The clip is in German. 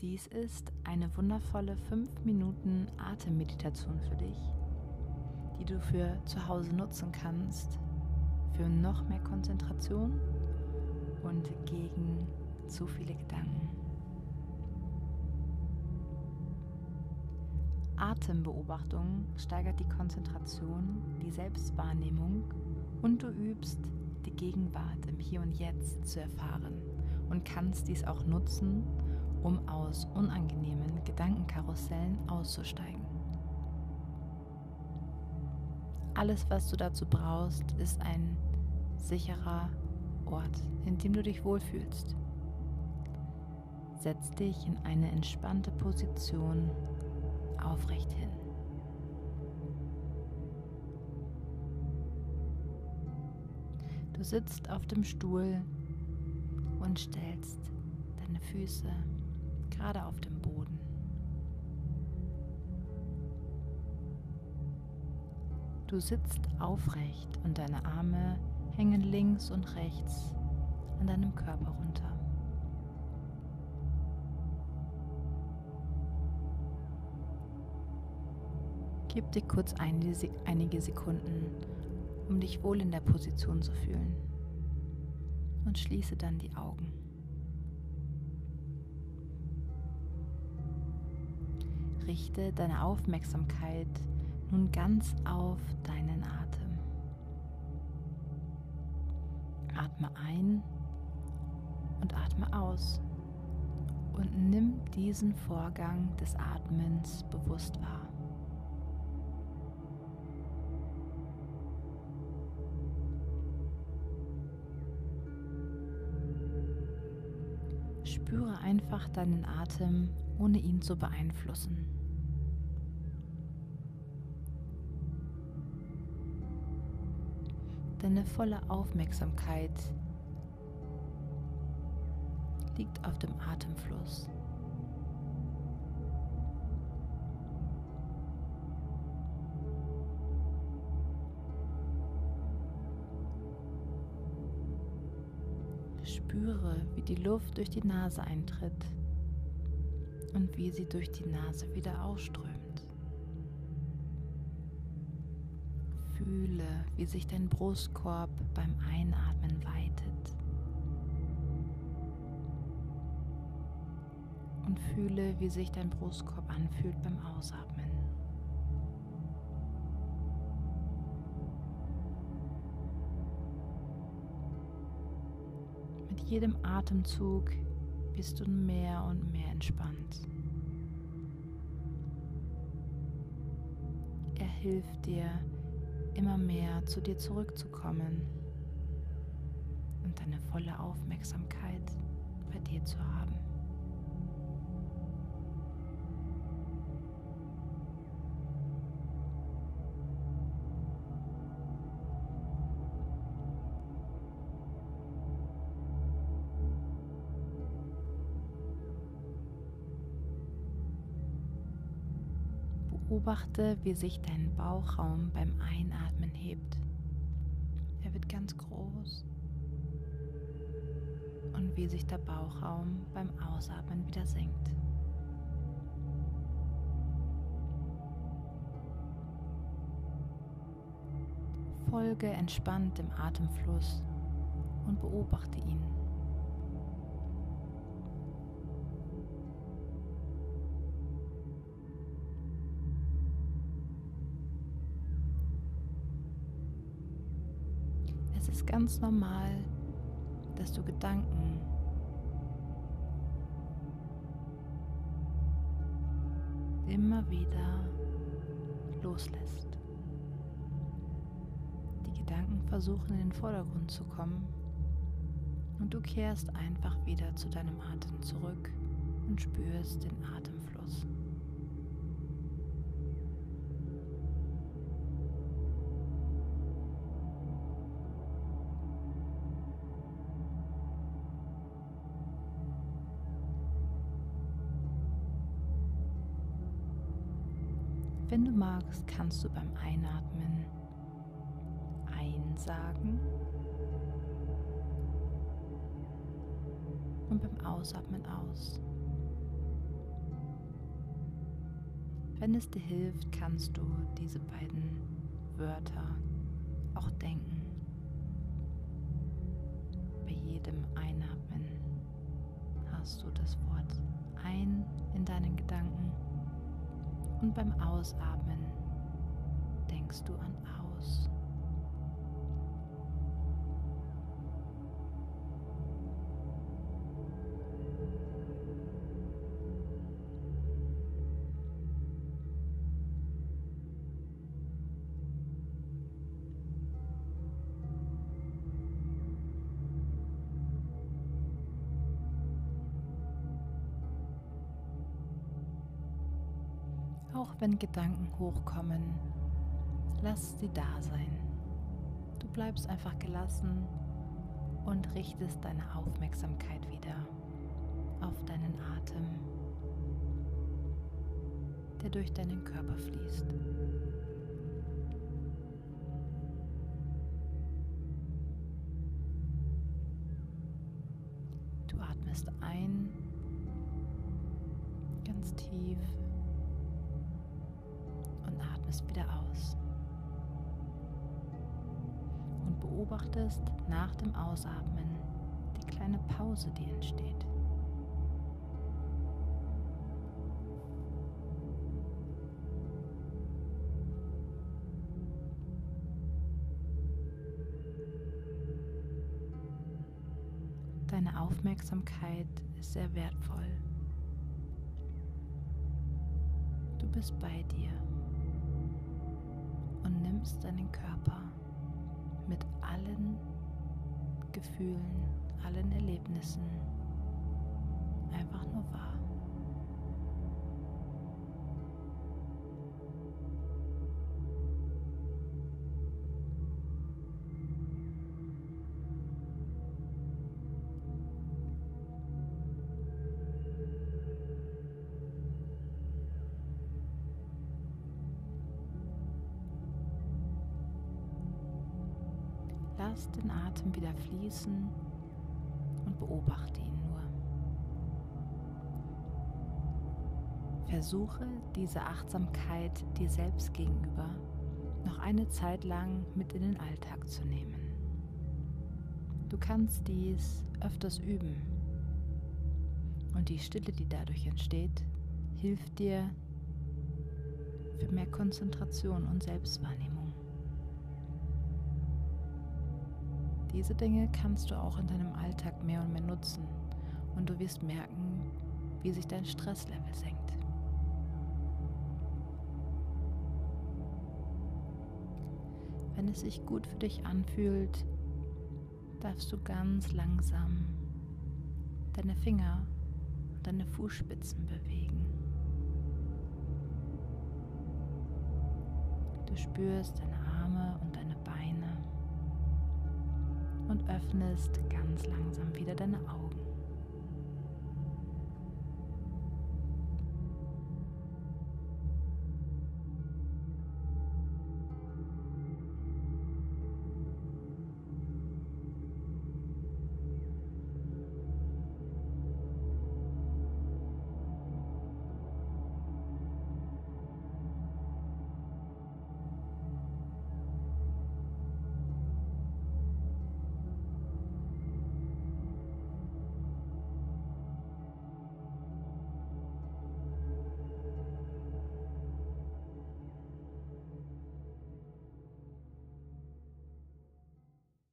Dies ist eine wundervolle 5 Minuten Atemmeditation für dich, die du für zu Hause nutzen kannst, für noch mehr Konzentration und gegen zu viele Gedanken. Atembeobachtung steigert die Konzentration, die Selbstwahrnehmung und du übst, die Gegenwart im Hier und Jetzt zu erfahren und kannst dies auch nutzen, um aus unangenehmen Gedankenkarussellen auszusteigen. Alles, was du dazu brauchst, ist ein sicherer Ort, in dem du dich wohlfühlst. Setz dich in eine entspannte Position aufrecht hin. Du sitzt auf dem Stuhl und stellst deine Füße gerade auf dem Boden. Du sitzt aufrecht und deine Arme hängen links und rechts an deinem Körper runter. Gib dir kurz einige Sekunden, um dich wohl in der Position zu fühlen. Und schließe dann die Augen. Richte deine Aufmerksamkeit nun ganz auf deinen Atem. Atme ein und atme aus und nimm diesen Vorgang des Atmens bewusst wahr. Spüre einfach deinen Atem, ohne ihn zu beeinflussen. Deine volle Aufmerksamkeit liegt auf dem Atemfluss. Spüre, wie die Luft durch die Nase eintritt und wie sie durch die Nase wieder ausströmt. Fühle, wie sich dein Brustkorb beim Einatmen weitet. Und fühle, wie sich dein Brustkorb anfühlt beim Ausatmen. Mit jedem Atemzug bist du mehr und mehr entspannt. Er hilft dir, immer mehr zu dir zurückzukommen und deine volle Aufmerksamkeit bei dir zu haben. Beobachte, wie sich dein Bauchraum beim Einatmen hebt. Er wird ganz groß. Und wie sich der Bauchraum beim Ausatmen wieder senkt. Folge entspannt dem Atemfluss und beobachte ihn. Ganz normal, dass du Gedanken immer wieder loslässt. Die Gedanken versuchen in den Vordergrund zu kommen und du kehrst einfach wieder zu deinem Atem zurück und spürst den Atemfluss. Wenn du magst, kannst du beim Einatmen einsagen und beim Ausatmen aus. Wenn es dir hilft, kannst du diese beiden Wörter auch denken. Bei jedem Einatmen hast du das Wort ein in deinen Gedanken und beim Ausatmen denkst du an aus. Auch wenn Gedanken hochkommen, lass sie da sein. Du bleibst einfach gelassen und richtest deine Aufmerksamkeit wieder auf deinen Atem, der durch deinen Körper fließt. Atmest wieder aus. Und beobachtest nach dem Ausatmen die kleine Pause, die entsteht. Deine Aufmerksamkeit ist sehr wertvoll. Du bist bei dir nimmst deinen Körper mit allen Gefühlen, allen Erlebnissen einfach nur wahr. Lass den Atem wieder fließen und beobachte ihn nur. Versuche diese Achtsamkeit dir selbst gegenüber noch eine Zeit lang mit in den Alltag zu nehmen. Du kannst dies öfters üben und die Stille, die dadurch entsteht, hilft dir für mehr Konzentration und Selbstwahrnehmung. Diese Dinge kannst du auch in deinem Alltag mehr und mehr nutzen und du wirst merken, wie sich dein Stresslevel senkt. Wenn es sich gut für dich anfühlt, darfst du ganz langsam deine Finger und deine Fußspitzen bewegen. Du spürst deine öffnest ganz langsam wieder deine Augen.